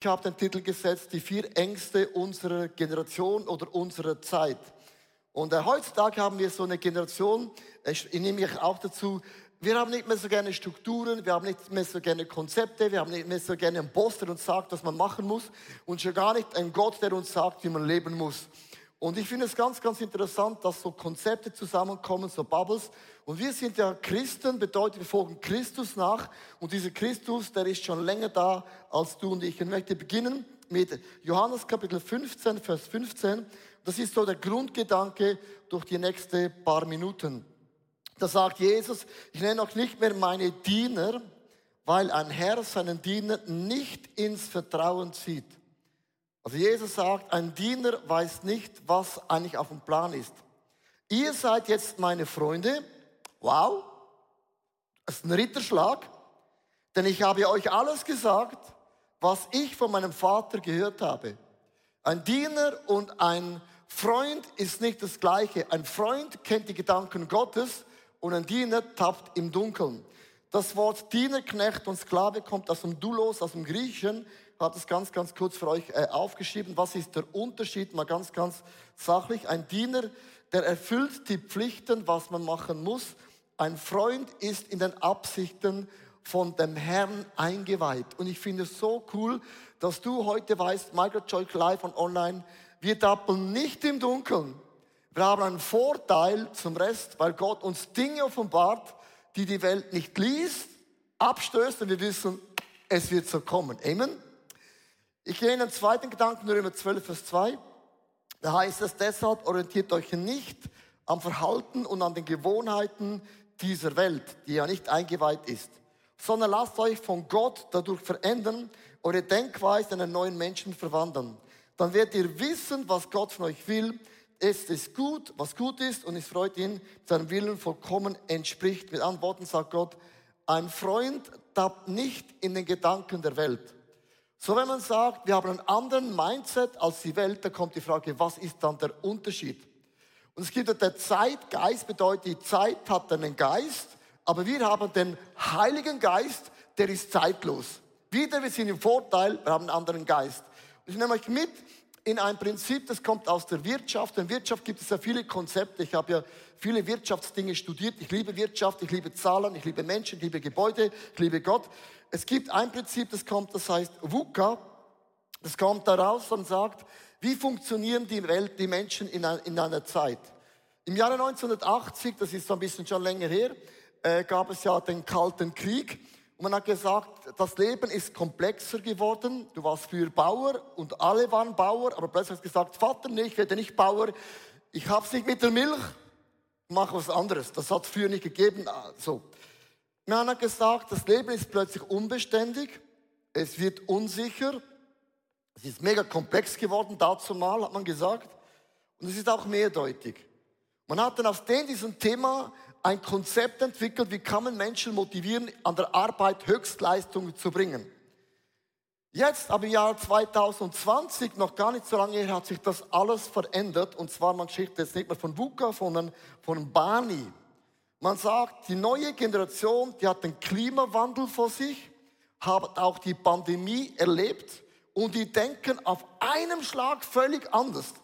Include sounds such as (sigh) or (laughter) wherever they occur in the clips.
Ich habe den Titel gesetzt, die vier Ängste unserer Generation oder unserer Zeit. Und äh, heutzutage haben wir so eine Generation, ich, ich nehme mich auch dazu, wir haben nicht mehr so gerne Strukturen, wir haben nicht mehr so gerne Konzepte, wir haben nicht mehr so gerne einen Boss, der uns sagt, was man machen muss und schon gar nicht einen Gott, der uns sagt, wie man leben muss. Und ich finde es ganz, ganz interessant, dass so Konzepte zusammenkommen, so Bubbles. Und wir sind ja Christen, bedeutet, wir folgen Christus nach. Und dieser Christus, der ist schon länger da als du und ich. Ich möchte beginnen mit Johannes Kapitel 15, Vers 15. Das ist so der Grundgedanke durch die nächsten paar Minuten. Da sagt Jesus, ich nenne euch nicht mehr meine Diener, weil ein Herr seinen Diener nicht ins Vertrauen zieht. Also Jesus sagt, ein Diener weiß nicht, was eigentlich auf dem Plan ist. Ihr seid jetzt meine Freunde. Wow, das ist ein Ritterschlag, denn ich habe euch alles gesagt, was ich von meinem Vater gehört habe. Ein Diener und ein Freund ist nicht das gleiche. Ein Freund kennt die Gedanken Gottes und ein Diener tappt im Dunkeln. Das Wort Diener, Knecht und Sklave kommt aus dem Doulos, aus dem Griechischen. Habe das ganz, ganz kurz für euch äh, aufgeschrieben. Was ist der Unterschied? Mal ganz, ganz sachlich. Ein Diener, der erfüllt die Pflichten, was man machen muss. Ein Freund ist in den Absichten von dem Herrn eingeweiht. Und ich finde es so cool, dass du heute weißt, Michael Joy live und online, wir tappeln nicht im Dunkeln. Wir haben einen Vorteil zum Rest, weil Gott uns Dinge offenbart, die die Welt nicht liest, abstößt und wir wissen, es wird so kommen. Amen. Ich gehe in den zweiten Gedanken, Römer 12, Vers 2. Da heißt es, deshalb orientiert euch nicht am Verhalten und an den Gewohnheiten dieser Welt, die ja nicht eingeweiht ist, sondern lasst euch von Gott dadurch verändern, eure Denkweise in einen neuen Menschen verwandeln. Dann werdet ihr wissen, was Gott von euch will, es ist gut, was gut ist und es freut ihn, seinem Willen vollkommen entspricht. Mit Antworten sagt Gott, ein Freund tappt nicht in den Gedanken der Welt. So wenn man sagt, wir haben einen anderen Mindset als die Welt, dann kommt die Frage, was ist dann der Unterschied? Und es gibt ja der Zeitgeist, bedeutet, die Zeit hat einen Geist, aber wir haben den Heiligen Geist, der ist zeitlos. Wieder, wir sind im Vorteil, wir haben einen anderen Geist. Und ich nehme euch mit in ein Prinzip, das kommt aus der Wirtschaft. In Wirtschaft gibt es ja viele Konzepte. Ich habe ja viele Wirtschaftsdinge studiert. Ich liebe Wirtschaft, ich liebe Zahlen, ich liebe Menschen, ich liebe Gebäude, ich liebe Gott. Es gibt ein Prinzip, das kommt, das heißt VUCA. Das kommt daraus und sagt, wie funktionieren die Welt, die Menschen in, in einer Zeit. Im Jahre 1980, das ist so ein bisschen schon länger her, äh, gab es ja den Kalten Krieg. Und man hat gesagt, das Leben ist komplexer geworden. Du warst früher Bauer und alle waren Bauer, aber plötzlich hast du gesagt, Vater, nee, ich werde nicht Bauer. Ich hab's nicht mit der Milch, mach was anderes. Das hat früher nicht gegeben. So. Man hat gesagt, das Leben ist plötzlich unbeständig. Es wird unsicher. Es ist mega komplex geworden, dazu mal, hat man gesagt. Und es ist auch mehrdeutig. Man hat dann auf den, diesem Thema ein Konzept entwickelt, wie kann man Menschen motivieren, an der Arbeit Höchstleistungen zu bringen. Jetzt, aber im Jahr 2020, noch gar nicht so lange her, hat sich das alles verändert. Und zwar, man spricht jetzt nicht mehr von VUCA, sondern von Bani. Man sagt, die neue Generation, die hat den Klimawandel vor sich, hat auch die Pandemie erlebt und die denken auf einem Schlag völlig anders.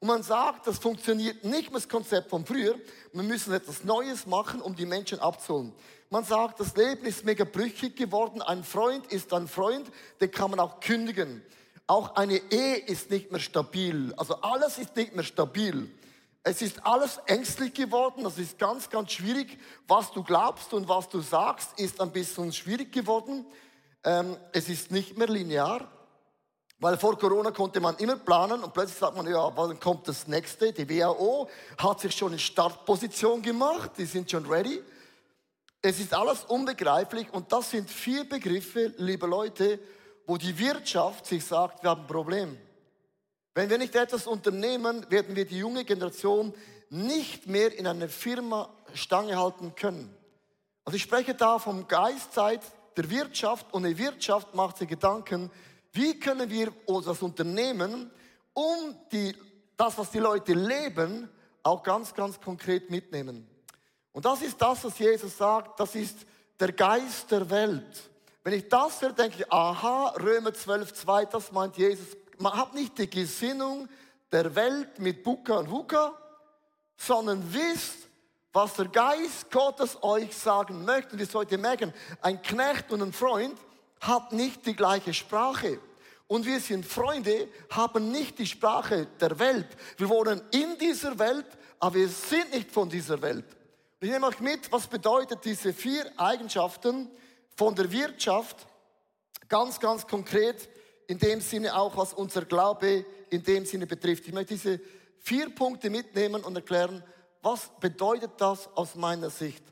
Und man sagt, das funktioniert nicht mehr das Konzept von früher. Wir müssen etwas Neues machen, um die Menschen abzuholen. Man sagt, das Leben ist mega brüchig geworden. Ein Freund ist ein Freund, den kann man auch kündigen. Auch eine Ehe ist nicht mehr stabil. Also alles ist nicht mehr stabil. Es ist alles ängstlich geworden. Das ist ganz, ganz schwierig. Was du glaubst und was du sagst, ist ein bisschen schwierig geworden. Ähm, es ist nicht mehr linear. Weil vor Corona konnte man immer planen und plötzlich sagt man, ja, wann kommt das nächste? Die WHO hat sich schon in Startposition gemacht, die sind schon ready. Es ist alles unbegreiflich und das sind vier Begriffe, liebe Leute, wo die Wirtschaft sich sagt, wir haben ein Problem. Wenn wir nicht etwas unternehmen, werden wir die junge Generation nicht mehr in einer Firma Stange halten können. Also ich spreche da vom Geistzeit der Wirtschaft und die Wirtschaft macht sich Gedanken, wie können wir das Unternehmen, um die, das, was die Leute leben, auch ganz, ganz konkret mitnehmen? Und das ist das, was Jesus sagt, das ist der Geist der Welt. Wenn ich das höre, denke ich, aha, Römer 12, 2, das meint Jesus. Man hat nicht die Gesinnung der Welt mit Buka und Wuka, sondern wisst, was der Geist Gottes euch sagen möchte. Und wir sollten merken, ein Knecht und ein Freund hat nicht die gleiche Sprache. Und wir sind Freunde, haben nicht die Sprache der Welt. Wir wohnen in dieser Welt, aber wir sind nicht von dieser Welt. Ich nehme euch mit, was bedeutet diese vier Eigenschaften von der Wirtschaft, ganz, ganz konkret, in dem Sinne auch, was unser Glaube in dem Sinne betrifft. Ich möchte diese vier Punkte mitnehmen und erklären, was bedeutet das aus meiner Sicht.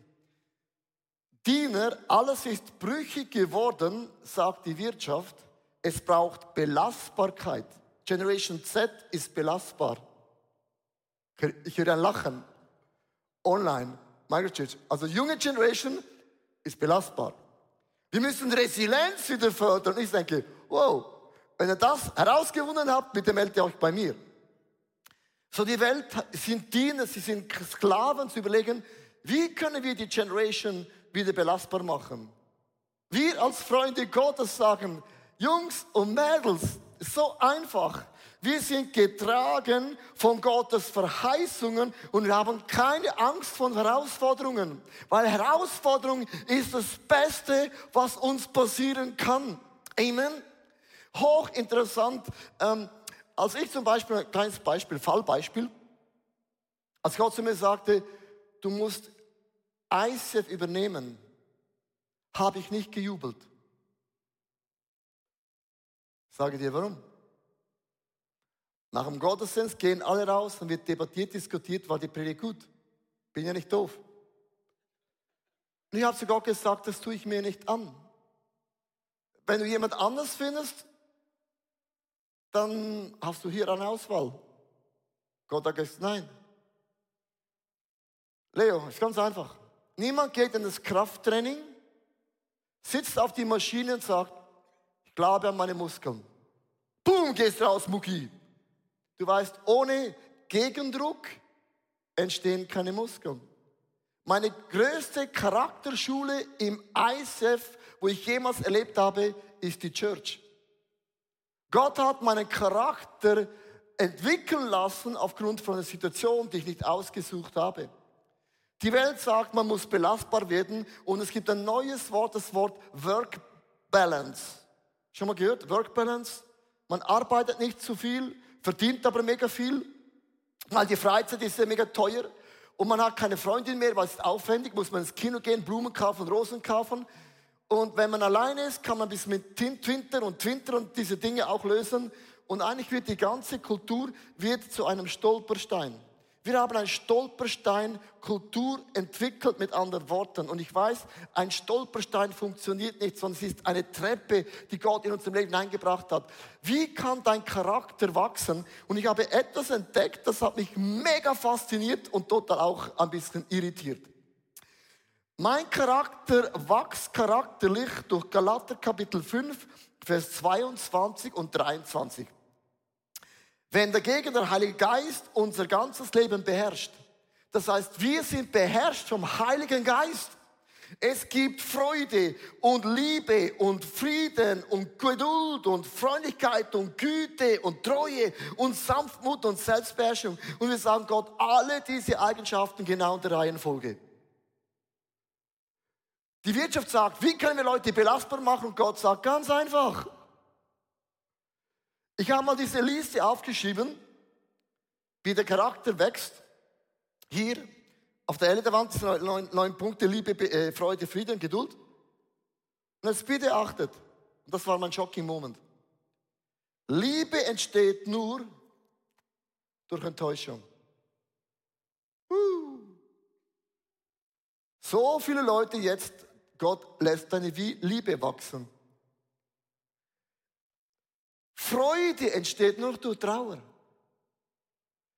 Diener, alles ist brüchig geworden, sagt die Wirtschaft. Es braucht Belastbarkeit. Generation Z ist belastbar. Ich höre ein Lachen. Online. Microchurch. Also junge Generation ist belastbar. Wir müssen Resilienz wieder fördern. Ich denke, wow, wenn ihr das herausgewonnen habt, bitte meldet ihr euch bei mir. So die Welt sind Diener, sie sind Sklaven zu überlegen, wie können wir die Generation wieder belastbar machen. Wir als Freunde Gottes sagen, Jungs und Mädels, so einfach. Wir sind getragen von Gottes Verheißungen und wir haben keine Angst vor Herausforderungen, weil Herausforderung ist das Beste, was uns passieren kann. Amen. Hochinteressant. Ähm, als ich zum Beispiel, ein kleines Beispiel, Fallbeispiel, als Gott zu mir sagte, du musst ICF übernehmen, habe ich nicht gejubelt. Sage dir warum? Nach dem Gottesdienst gehen alle raus, dann wird debattiert, diskutiert, war die Predigt gut. Bin ja nicht doof. Und ich habe zu Gott gesagt, das tue ich mir nicht an. Wenn du jemand anders findest, dann hast du hier eine Auswahl. Gott hat gesagt, nein. Leo, ist ganz einfach. Niemand geht in das Krafttraining, sitzt auf die Maschine und sagt, ich glaube an meine Muskeln. Boom, gehst raus, Mucki. Du weißt, ohne Gegendruck entstehen keine Muskeln. Meine größte Charakterschule im ISF, wo ich jemals erlebt habe, ist die Church. Gott hat meinen Charakter entwickeln lassen aufgrund von einer Situation, die ich nicht ausgesucht habe. Die Welt sagt, man muss belastbar werden und es gibt ein neues Wort, das Wort Work Balance. Schon mal gehört? Work Balance? Man arbeitet nicht zu viel, verdient aber mega viel, weil die Freizeit ist ja mega teuer und man hat keine Freundin mehr, weil es ist aufwendig, muss man ins Kino gehen, Blumen kaufen, Rosen kaufen. Und wenn man alleine ist, kann man bis mit Twitter und Twitter und diese Dinge auch lösen. Und eigentlich wird die ganze Kultur wird zu einem Stolperstein. Wir haben ein Stolperstein Kultur entwickelt mit anderen Worten. Und ich weiß, ein Stolperstein funktioniert nicht, sondern es ist eine Treppe, die Gott in unserem Leben eingebracht hat. Wie kann dein Charakter wachsen? Und ich habe etwas entdeckt, das hat mich mega fasziniert und total auch ein bisschen irritiert. Mein Charakter wächst charakterlich durch Galater Kapitel 5, Vers 22 und 23. Wenn dagegen der Heilige Geist unser ganzes Leben beherrscht, das heißt, wir sind beherrscht vom Heiligen Geist. Es gibt Freude und Liebe und Frieden und Geduld und Freundlichkeit und Güte und Treue und Sanftmut und Selbstbeherrschung. Und wir sagen Gott alle diese Eigenschaften genau in der Reihenfolge. Die Wirtschaft sagt, wie können wir Leute belastbar machen? Und Gott sagt ganz einfach, ich habe mal diese Liste aufgeschrieben, wie der Charakter wächst. Hier auf der Ende der Wand sind neun, neun Punkte, Liebe, äh, Freude, Frieden, Geduld. Und jetzt bitte achtet, und das war mein shocking Moment. Liebe entsteht nur durch Enttäuschung. Uh. So viele Leute jetzt, Gott lässt deine Liebe wachsen. Freude entsteht nur durch Trauer.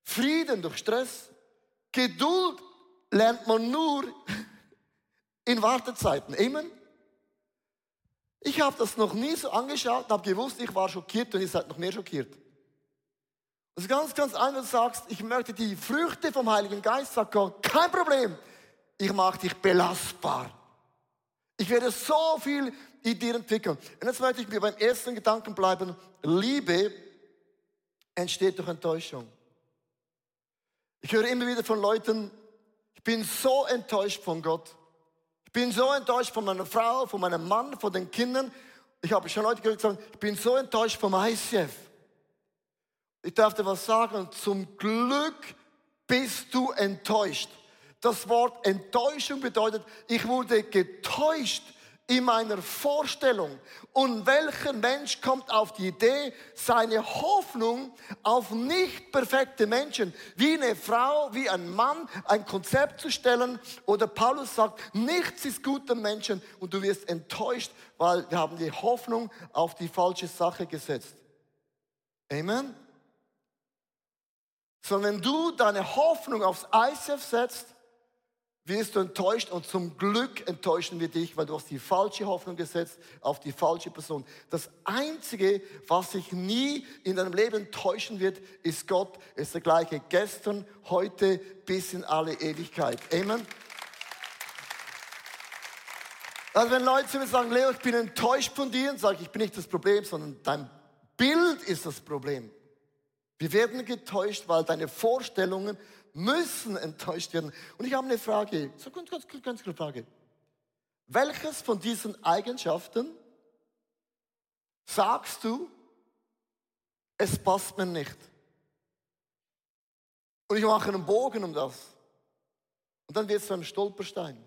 Frieden durch Stress. Geduld lernt man nur (laughs) in Wartezeiten. Amen. Ich habe das noch nie so angeschaut und habe gewusst, ich war schockiert und ihr seid noch mehr schockiert. Das ist ganz, ganz einfach, du sagst, ich möchte die Früchte vom Heiligen Geist, sagt Gott, kein Problem. Ich mache dich belastbar. Ich werde so viel dir entwickeln. Und jetzt möchte ich mir beim ersten Gedanken bleiben. Liebe entsteht durch Enttäuschung. Ich höre immer wieder von Leuten, ich bin so enttäuscht von Gott. Ich bin so enttäuscht von meiner Frau, von meinem Mann, von den Kindern. Ich habe schon Leute gehört, sagen, ich bin so enttäuscht vom ICF. Ich darf dir was sagen, zum Glück bist du enttäuscht. Das Wort Enttäuschung bedeutet, ich wurde getäuscht in meiner Vorstellung. Und welcher Mensch kommt auf die Idee, seine Hoffnung auf nicht perfekte Menschen, wie eine Frau, wie ein Mann, ein Konzept zu stellen? Oder Paulus sagt, nichts ist gut am Menschen und du wirst enttäuscht, weil wir haben die Hoffnung auf die falsche Sache gesetzt. Amen? Sondern wenn du deine Hoffnung aufs ICF setzt, wirst du enttäuscht und zum Glück enttäuschen wir dich, weil du hast die falsche Hoffnung gesetzt auf die falsche Person. Das Einzige, was sich nie in deinem Leben täuschen wird, ist Gott. Er ist der gleiche gestern, heute bis in alle Ewigkeit. Amen. Also wenn Leute zu mir sagen, Leo, ich bin enttäuscht von dir, sage ich, ich bin nicht das Problem, sondern dein Bild ist das Problem. Wir werden getäuscht, weil deine Vorstellungen müssen enttäuscht werden. Und ich habe eine Frage, so ganz, ganz, ganz eine Frage. Welches von diesen Eigenschaften sagst du, es passt mir nicht? Und ich mache einen Bogen um das. Und dann wird es zu einem Stolperstein.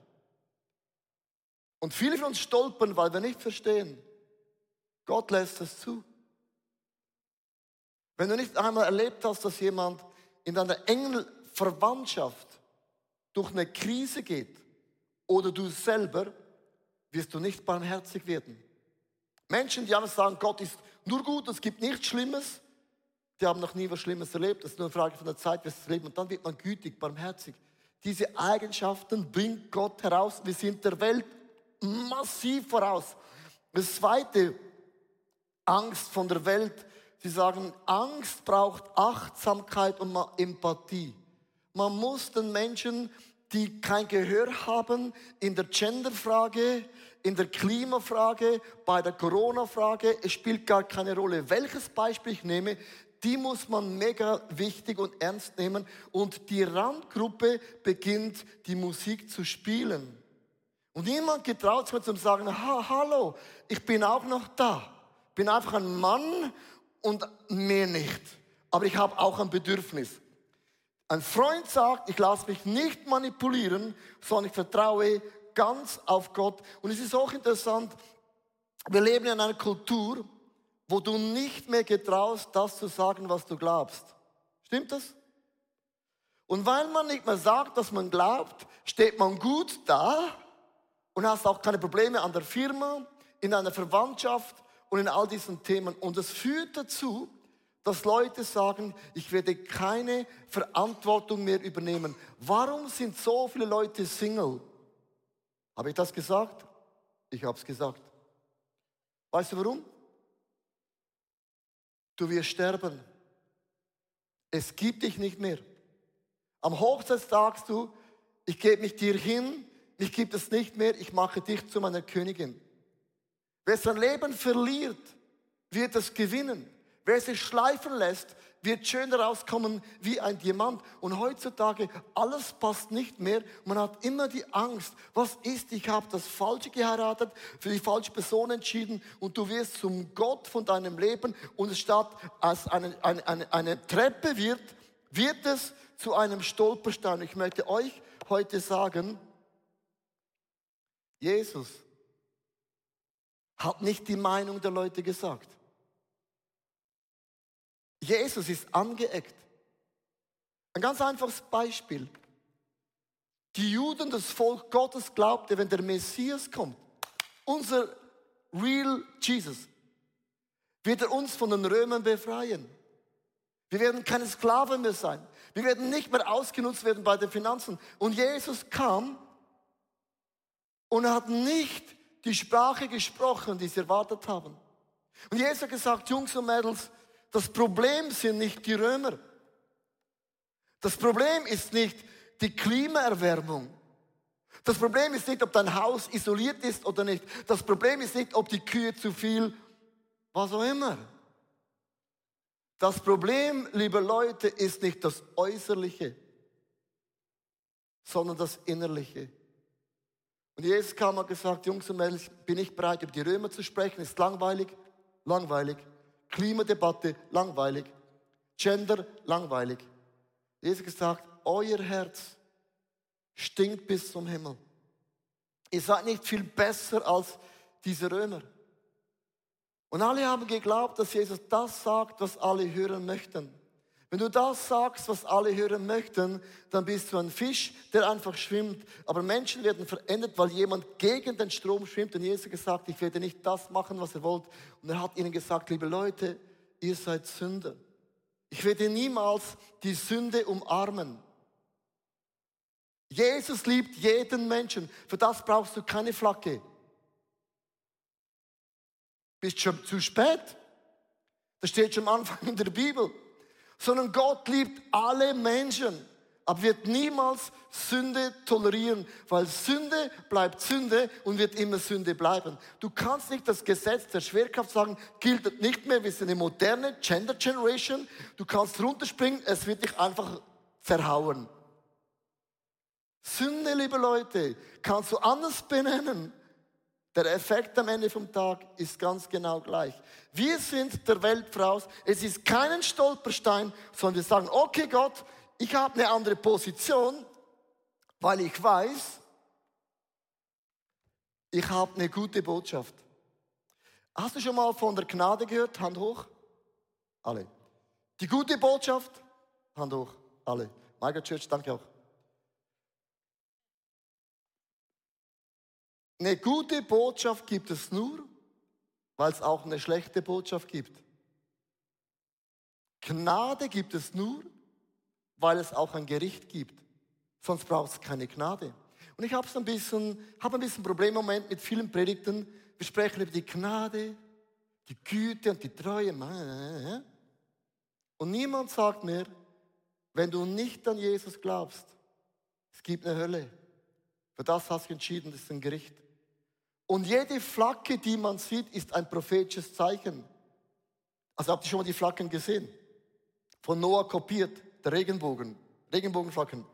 Und viele von uns stolpern, weil wir nicht verstehen, Gott lässt es zu. Wenn du nicht einmal erlebt hast, dass jemand in deiner engen Verwandtschaft durch eine Krise geht oder du selber, wirst du nicht barmherzig werden. Menschen, die alles sagen, Gott ist nur gut, es gibt nichts Schlimmes, die haben noch nie was Schlimmes erlebt. Das ist nur eine Frage von der Zeit, wie sie leben. Und dann wird man gütig, barmherzig. Diese Eigenschaften bringt Gott heraus. Wir sind der Welt massiv voraus. Das zweite, Angst von der Welt. Sie sagen, Angst braucht Achtsamkeit und Empathie. Man muss den Menschen, die kein Gehör haben, in der Genderfrage, in der Klimafrage, bei der Corona-Frage, es spielt gar keine Rolle, welches Beispiel ich nehme, die muss man mega wichtig und ernst nehmen. Und die Randgruppe beginnt, die Musik zu spielen. Und niemand getraut sich zu sagen, ha, hallo, ich bin auch noch da. Bin einfach ein Mann und mehr nicht. Aber ich habe auch ein Bedürfnis. Ein Freund sagt, ich lasse mich nicht manipulieren, sondern ich vertraue ganz auf Gott. Und es ist auch interessant, wir leben in einer Kultur, wo du nicht mehr getraust, das zu sagen, was du glaubst. Stimmt das? Und weil man nicht mehr sagt, dass man glaubt, steht man gut da und hast auch keine Probleme an der Firma, in einer Verwandtschaft und in all diesen Themen. Und es führt dazu, dass Leute sagen, ich werde keine Verantwortung mehr übernehmen. Warum sind so viele Leute Single? Habe ich das gesagt? Ich habe es gesagt. Weißt du warum? Du wirst sterben. Es gibt dich nicht mehr. Am Hochzeitstag sagst du, ich gebe mich dir hin, mich gibt es nicht mehr, ich mache dich zu meiner Königin. Wer sein Leben verliert, wird es gewinnen. Wer sich schleifen lässt, wird schöner rauskommen wie ein Diamant. Und heutzutage, alles passt nicht mehr. Man hat immer die Angst, was ist, ich habe das Falsche geheiratet, für die falsche Person entschieden und du wirst zum Gott von deinem Leben und statt als eine, eine, eine, eine Treppe wird, wird es zu einem Stolperstein. Ich möchte euch heute sagen, Jesus hat nicht die Meinung der Leute gesagt. Jesus ist angeeckt. Ein ganz einfaches Beispiel. Die Juden, das Volk Gottes glaubte, wenn der Messias kommt, unser real Jesus, wird er uns von den Römern befreien. Wir werden keine Sklaven mehr sein. Wir werden nicht mehr ausgenutzt werden bei den Finanzen. Und Jesus kam und hat nicht die Sprache gesprochen, die sie erwartet haben. Und Jesus hat gesagt, Jungs und Mädels, das Problem sind nicht die Römer. Das Problem ist nicht die Klimaerwärmung. Das Problem ist nicht, ob dein Haus isoliert ist oder nicht. Das Problem ist nicht, ob die Kühe zu viel, was auch immer. Das Problem, liebe Leute, ist nicht das Äußerliche, sondern das Innerliche. Und Jesus kam und gesagt, Jungs und Mädels, bin ich bereit, über die Römer zu sprechen, ist langweilig, langweilig. Klimadebatte, langweilig. Gender, langweilig. Jesus gesagt, euer Herz stinkt bis zum Himmel. Ihr seid nicht viel besser als diese Römer. Und alle haben geglaubt, dass Jesus das sagt, was alle hören möchten. Wenn du das sagst, was alle hören möchten, dann bist du ein Fisch, der einfach schwimmt. Aber Menschen werden verändert, weil jemand gegen den Strom schwimmt. Und Jesus hat gesagt, ich werde nicht das machen, was ihr wollt. Und er hat ihnen gesagt, liebe Leute, ihr seid Sünder. Ich werde niemals die Sünde umarmen. Jesus liebt jeden Menschen. Für das brauchst du keine Flagge. Bist schon zu spät. Das steht schon am Anfang in der Bibel sondern Gott liebt alle Menschen, aber wird niemals Sünde tolerieren, weil Sünde bleibt Sünde und wird immer Sünde bleiben. Du kannst nicht das Gesetz der Schwerkraft sagen, gilt nicht mehr, wir sind eine moderne Gender Generation. Du kannst runterspringen, es wird dich einfach zerhauen. Sünde, liebe Leute, kannst du anders benennen. Der Effekt am Ende vom Tag ist ganz genau gleich. Wir sind der Welt voraus. Es ist kein Stolperstein, sondern wir sagen, okay Gott, ich habe eine andere Position, weil ich weiß, ich habe eine gute Botschaft. Hast du schon mal von der Gnade gehört? Hand hoch. Alle. Die gute Botschaft? Hand hoch. Alle. Margaret Church, danke auch. Eine gute Botschaft gibt es nur, weil es auch eine schlechte Botschaft gibt. Gnade gibt es nur, weil es auch ein Gericht gibt. Sonst braucht es keine Gnade. Und ich habe ein bisschen, habe ein bisschen Problem im Moment mit vielen Predigten. Wir sprechen über die Gnade, die Güte und die Treue. Und niemand sagt mir, wenn du nicht an Jesus glaubst, es gibt eine Hölle. Für das hast du entschieden, das ist ein Gericht. Und jede Flagge, die man sieht, ist ein prophetisches Zeichen. Also habt ihr schon mal die Flaggen gesehen? Von Noah kopiert, der Regenbogen, Regenbogenflaggen.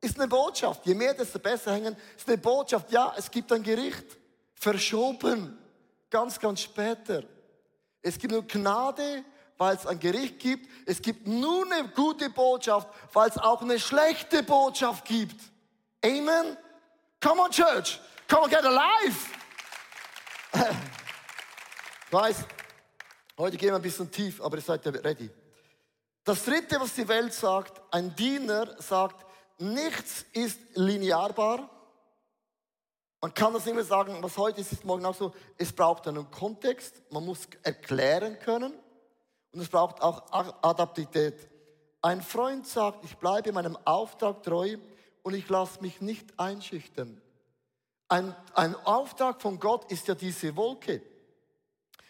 Ist eine Botschaft. Je mehr, desto besser hängen. Ist eine Botschaft. Ja, es gibt ein Gericht. Verschoben. Ganz, ganz später. Es gibt nur Gnade, weil es ein Gericht gibt. Es gibt nur eine gute Botschaft, weil es auch eine schlechte Botschaft gibt. Amen. Come on, Church. Come on, get alive. Ich weiß, heute gehen wir ein bisschen tief, aber ihr seid ja ready. Das dritte, was die Welt sagt, ein Diener sagt, nichts ist linearbar. Man kann das nicht mehr sagen, was heute ist, ist morgen auch so. Es braucht einen Kontext, man muss erklären können und es braucht auch Adaptität. Ein Freund sagt, ich bleibe meinem Auftrag treu und ich lasse mich nicht einschüchtern. Ein, ein Auftrag von Gott ist ja diese Wolke.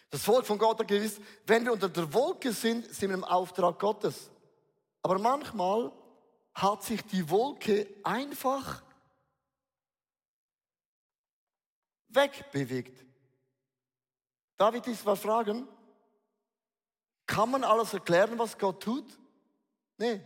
Das Volk von Gott hat gewiss, wenn wir unter der Wolke sind, sind wir im Auftrag Gottes. Aber manchmal hat sich die Wolke einfach wegbewegt. Darf ich dich mal fragen? Kann man alles erklären, was Gott tut? Nee.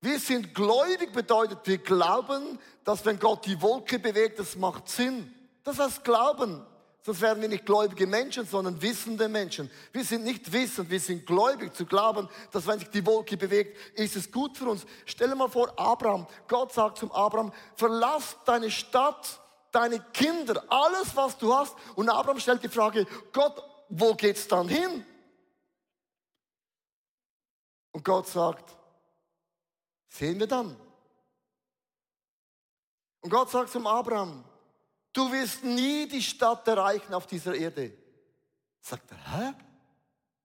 Wir sind gläubig, bedeutet, wir glauben, dass wenn Gott die Wolke bewegt, das macht Sinn. Das heißt Glauben. Sonst wären wir nicht gläubige Menschen, sondern wissende Menschen. Wir sind nicht wissend, wir sind gläubig zu glauben, dass wenn sich die Wolke bewegt, ist es gut für uns. Stell dir mal vor, Abraham, Gott sagt zum Abraham, verlass deine Stadt, deine Kinder, alles was du hast. Und Abraham stellt die Frage, Gott, wo geht's dann hin? Und Gott sagt, Sehen wir dann. Und Gott sagt zum Abraham, du wirst nie die Stadt erreichen auf dieser Erde. Sagt er, hä?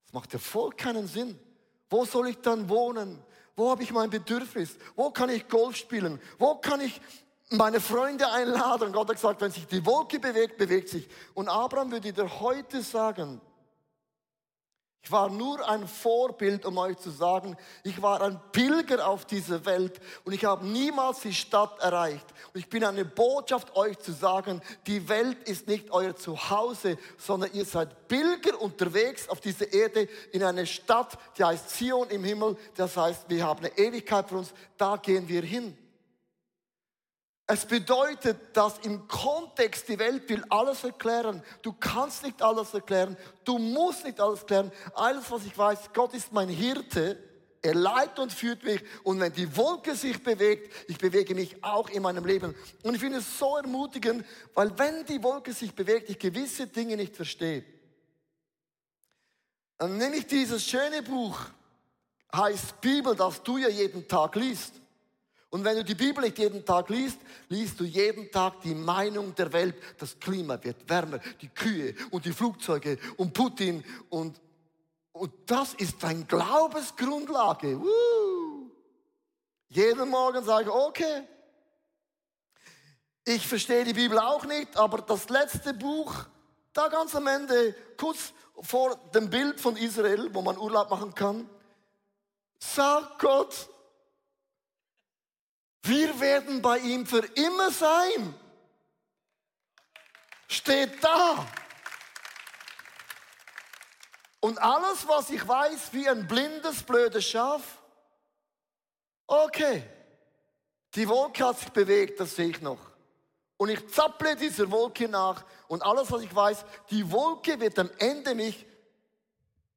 Das macht ja voll keinen Sinn. Wo soll ich dann wohnen? Wo habe ich mein Bedürfnis? Wo kann ich Golf spielen? Wo kann ich meine Freunde einladen? Gott hat gesagt, wenn sich die Wolke bewegt, bewegt sich. Und Abraham würde dir heute sagen, Ich war nur ein Vorbild, um euch zu sagen, ich war ein Pilger auf dieser Welt und ich habe niemals die Stadt erreicht. Und ich bin eine Botschaft, euch zu sagen, die Welt ist nicht euer Zuhause, sondern ihr seid Pilger unterwegs auf dieser Erde in eine Stadt, die heißt Zion im Himmel. Das heißt, wir haben eine Ewigkeit für uns, da gehen wir hin. Es bedeutet, dass im Kontext die Welt will alles erklären. Du kannst nicht alles erklären. Du musst nicht alles erklären. Alles, was ich weiß, Gott ist mein Hirte. Er leitet und führt mich. Und wenn die Wolke sich bewegt, ich bewege mich auch in meinem Leben. Und ich finde es so ermutigend, weil wenn die Wolke sich bewegt, ich gewisse Dinge nicht verstehe. Dann nehme ich dieses schöne Buch, heißt Bibel, das du ja jeden Tag liest. Und wenn du die Bibel nicht jeden Tag liest, liest du jeden Tag die Meinung der Welt, das Klima wird wärmer, die Kühe und die Flugzeuge und Putin und, und das ist deine Glaubensgrundlage. Woo. Jeden Morgen sage ich, okay, ich verstehe die Bibel auch nicht, aber das letzte Buch, da ganz am Ende, kurz vor dem Bild von Israel, wo man Urlaub machen kann, sagt Gott, wir werden bei ihm für immer sein. Steht da. Und alles, was ich weiß, wie ein blindes, blödes Schaf, okay, die Wolke hat sich bewegt, das sehe ich noch. Und ich zapple dieser Wolke nach und alles, was ich weiß, die Wolke wird am Ende mich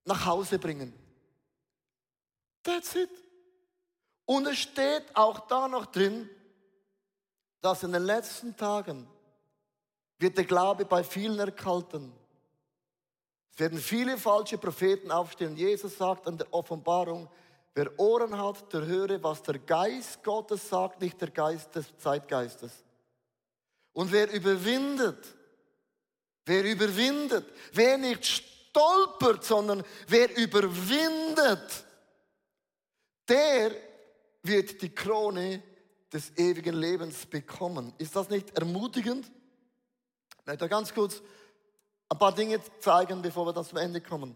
nach Hause bringen. That's it. Und es steht auch da noch drin, dass in den letzten Tagen wird der Glaube bei vielen erkalten. Es werden viele falsche Propheten aufstehen. Jesus sagt an der Offenbarung, wer Ohren hat, der höre, was der Geist Gottes sagt, nicht der Geist des Zeitgeistes. Und wer überwindet, wer überwindet, wer nicht stolpert, sondern wer überwindet, der wird die Krone des ewigen Lebens bekommen. Ist das nicht ermutigend? Ich möchte ganz kurz ein paar Dinge zeigen, bevor wir dann zum Ende kommen.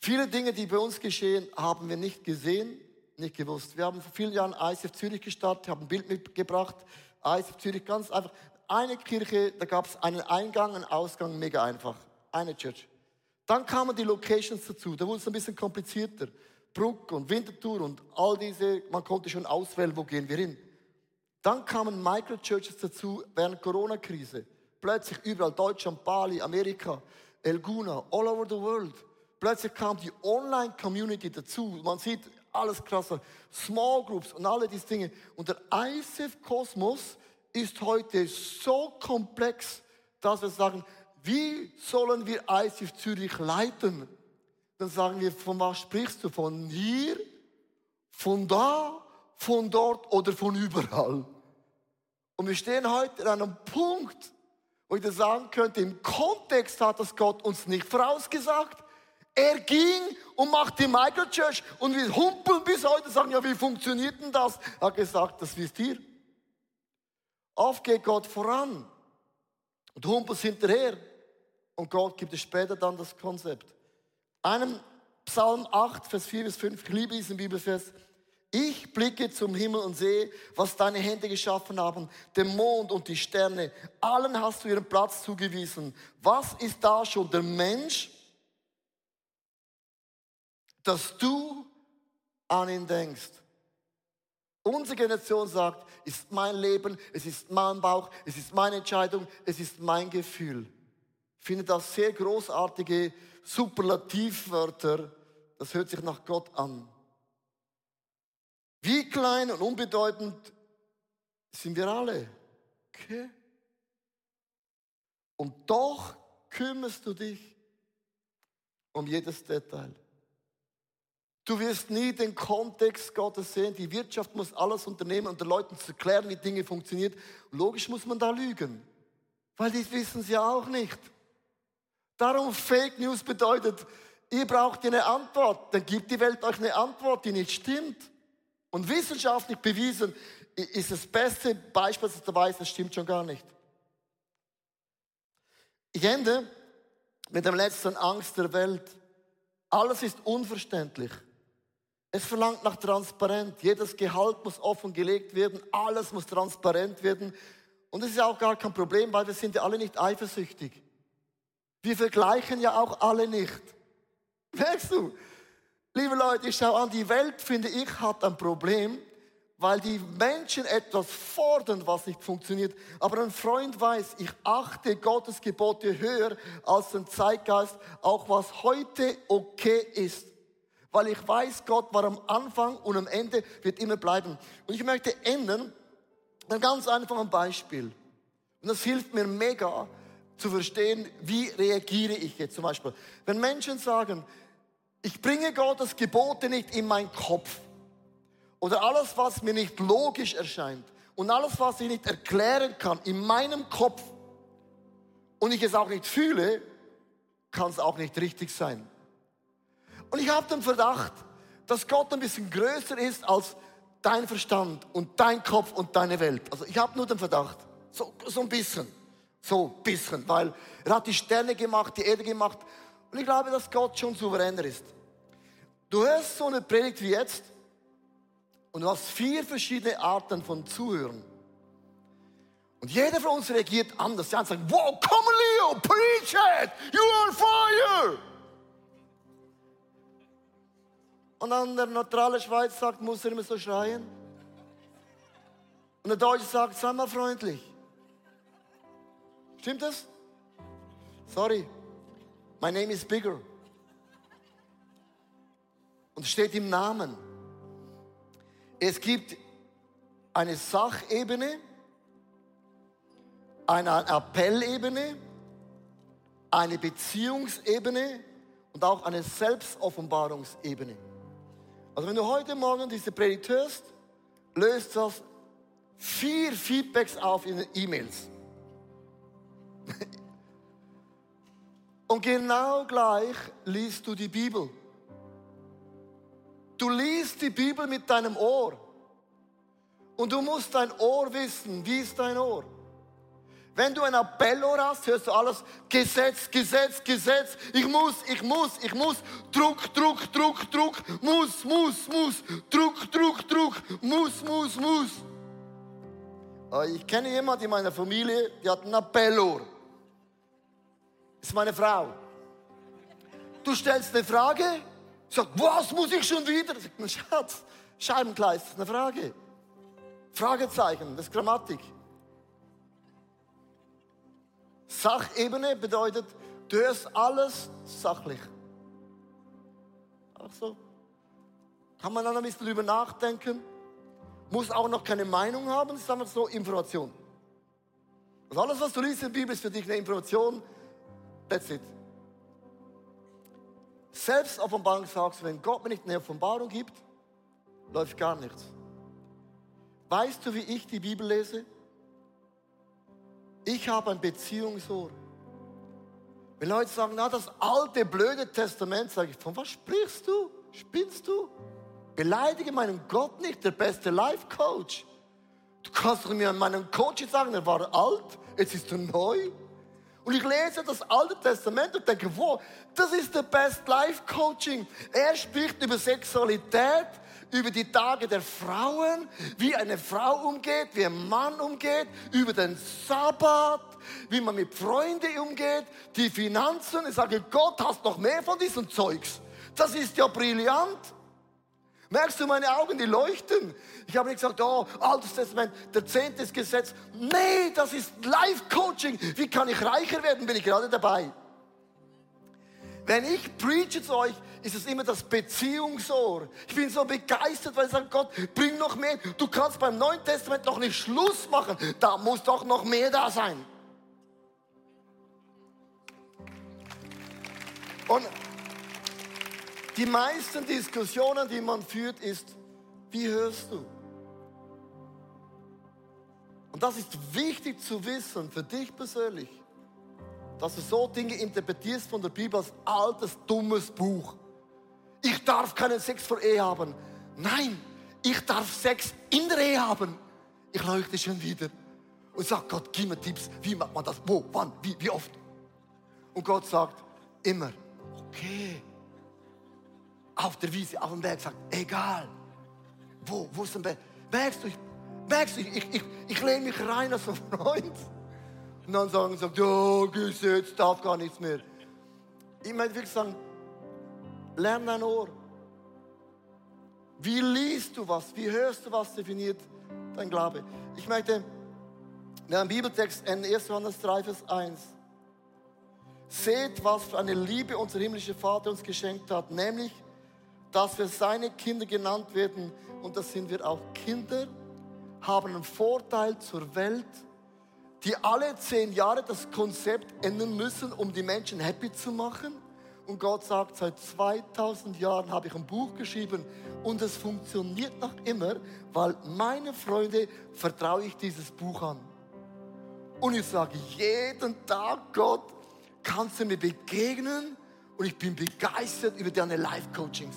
Viele Dinge, die bei uns geschehen, haben wir nicht gesehen, nicht gewusst. Wir haben vor vielen Jahren ICF Zürich gestartet, haben ein Bild mitgebracht. ICF Zürich, ganz einfach. Eine Kirche, da gab es einen Eingang, einen Ausgang, mega einfach. Eine Church. Dann kamen die Locations dazu, da wurde es ein bisschen komplizierter. Bruck und Winterthur und all diese, man konnte schon auswählen, wo gehen wir hin. Dann kamen Microchurches dazu während Corona-Krise. Plötzlich überall Deutschland, Bali, Amerika, Elguna, all over the world. Plötzlich kam die Online-Community dazu. Man sieht alles krasser. Small Groups und alle diese Dinge. Und der ICF-Kosmos ist heute so komplex, dass wir sagen, wie sollen wir ICF Zürich leiten? Dann sagen wir, von was sprichst du? Von hier, von da, von dort oder von überall? Und wir stehen heute an einem Punkt, wo ich das sagen könnte, im Kontext hat das Gott uns nicht vorausgesagt. Er ging und machte die Microchurch und wir humpeln bis heute, sagen, ja, wie funktioniert denn das? Er hat gesagt, das wisst ihr. Oft geht Gott voran und humpelst hinterher. Und Gott gibt es später dann das Konzept einem Psalm 8, Vers 4 bis 5, ich liebe diesen Bibelvers. Ich blicke zum Himmel und sehe, was deine Hände geschaffen haben, den Mond und die Sterne. Allen hast du ihren Platz zugewiesen. Was ist da schon der Mensch, dass du an ihn denkst? Unsere Generation sagt, ist mein Leben, es ist mein Bauch, es ist meine Entscheidung, es ist mein Gefühl. Finde das sehr großartige Superlativwörter, das hört sich nach Gott an. Wie klein und unbedeutend sind wir alle. Okay? Und doch kümmerst du dich um jedes Detail. Du wirst nie den Kontext Gottes sehen. Die Wirtschaft muss alles unternehmen und den Leuten zu erklären, wie Dinge funktionieren. logisch muss man da lügen, weil die wissen sie auch nicht. Darum Fake News bedeutet, ihr braucht eine Antwort, dann gibt die Welt euch eine Antwort, die nicht stimmt. Und wissenschaftlich bewiesen ist das beste Beispiel, das du weißt, das stimmt schon gar nicht. Ich ende mit dem letzten Angst der Welt. Alles ist unverständlich. Es verlangt nach Transparenz. Jedes Gehalt muss offengelegt werden. Alles muss transparent werden. Und das ist auch gar kein Problem, weil wir sind ja alle nicht eifersüchtig. Wir vergleichen ja auch alle nicht. Merkst du? Liebe Leute, ich schaue an, die Welt, finde ich, hat ein Problem, weil die Menschen etwas fordern, was nicht funktioniert. Aber ein Freund weiß, ich achte Gottes Gebote höher als den Zeitgeist, auch was heute okay ist. Weil ich weiß, Gott war am Anfang und am Ende wird immer bleiben. Und ich möchte enden mit einem ganz einfachen Beispiel. Und das hilft mir mega zu verstehen, wie reagiere ich jetzt zum Beispiel. Wenn Menschen sagen, ich bringe Gottes Gebote nicht in meinen Kopf, oder alles, was mir nicht logisch erscheint und alles, was ich nicht erklären kann in meinem Kopf und ich es auch nicht fühle, kann es auch nicht richtig sein. Und ich habe den Verdacht, dass Gott ein bisschen größer ist als dein Verstand und dein Kopf und deine Welt. Also ich habe nur den Verdacht, so, so ein bisschen, so ein bisschen, weil er hat die Sterne gemacht, die Erde gemacht und ich glaube, dass Gott schon souveräner ist. Du hörst so eine Predigt wie jetzt und du hast vier verschiedene Arten von Zuhören. Und jeder von uns reagiert anders. Der eine sagt, wow, come Leo, preach it, you're on fire. Und dann der neutrale Schweiz sagt, muss er immer so schreien. Und der Deutsche sagt, sei mal freundlich. Stimmt das? Sorry, my name is bigger. Und steht im Namen. Es gibt eine Sachebene, eine Appellebene, eine Beziehungsebene und auch eine Selbstoffenbarungsebene. Also wenn du heute Morgen diese Predigt hörst, löst das vier Feedbacks auf in den E-Mails. (laughs) Und genau gleich liest du die Bibel. Du liest die Bibel mit deinem Ohr. Und du musst dein Ohr wissen. Wie ist dein Ohr? Wenn du ein Appellohr hast, hörst du alles Gesetz, Gesetz, Gesetz. Ich muss, ich muss, ich muss. Druck, Druck, Druck, Druck. Muss, muss, muss. Druck, Druck, Druck. Muss, muss, muss. Ah, ich kenne jemanden in meiner Familie, die hat ein Appellohr. Ist meine Frau. Du stellst eine Frage, Sagt, was muss ich schon wieder? Sagt man, Schatz, Scheibenkleid, ist eine Frage. Fragezeichen, das ist Grammatik. Sachebene bedeutet, du hörst alles sachlich. Ach so. Kann man dann ein bisschen drüber nachdenken? Muss auch noch keine Meinung haben, das ist einfach so Information. Also alles, was du liest in der Bibel, ist für dich eine Information. That's it. Selbstoffenbarung sagst du, wenn Gott mir nicht eine Offenbarung gibt, läuft gar nichts. Weißt du, wie ich die Bibel lese? Ich habe ein Beziehungsohr. Wenn Leute sagen, na, das alte, blöde Testament, sage ich, von was sprichst du? Spinnst du? Beleidige meinen Gott nicht, der beste Life-Coach. Du kannst mir meinen Coach sagen, er war alt, jetzt ist er neu. Und ich lese das Alte Testament und denke, wow, das ist der Best Life Coaching. Er spricht über Sexualität, über die Tage der Frauen, wie eine Frau umgeht, wie ein Mann umgeht, über den Sabbat, wie man mit Freunden umgeht, die Finanzen. Ich sage, Gott hast noch mehr von diesem Zeugs. Das ist ja brillant. Merkst du meine Augen, die leuchten? Ich habe nicht gesagt, oh, Altes Testament, der zehnte Gesetz. Nee, das ist Life-Coaching. Wie kann ich reicher werden? Bin ich gerade dabei. Wenn ich preache zu euch, ist es immer das Beziehungsohr. Ich bin so begeistert, weil ich sage, Gott, bring noch mehr. Du kannst beim Neuen Testament noch nicht Schluss machen. Da muss doch noch mehr da sein. Und die meisten Diskussionen, die man führt, ist, wie hörst du? Und das ist wichtig zu wissen für dich persönlich, dass du so Dinge interpretierst von der Bibel als altes, dummes Buch. Ich darf keinen Sex vor Ehe haben. Nein, ich darf Sex in der Ehe haben. Ich leuchte schon wieder und sage, Gott, gib mir Tipps, wie macht man das, wo, wann, wie, wie oft. Und Gott sagt, immer, okay, auf der Wiese, auf dem Berg, sagt, egal, wo, wo ist der Berg? Merkst du, ich, merkst du, ich, ich, ich, lehne mich rein als ein Freund. Und dann sagen sie, ja, gehst jetzt, darf gar nichts mehr. Ich möchte wirklich sagen, lern dein Ohr. Wie liest du was? Wie hörst du was definiert dein Glaube? Ich möchte, in einem Bibeltext in 1. Johannes 3, Vers 1. Seht, was für eine Liebe unser himmlischer Vater uns geschenkt hat, nämlich, dass wir seine Kinder genannt werden und das sind wir auch Kinder, haben einen Vorteil zur Welt, die alle zehn Jahre das Konzept ändern müssen, um die Menschen happy zu machen. Und Gott sagt, seit 2000 Jahren habe ich ein Buch geschrieben und es funktioniert noch immer, weil meine Freunde vertraue ich dieses Buch an. Und ich sage jeden Tag, Gott, kannst du mir begegnen? Und ich bin begeistert über deine Life-Coachings.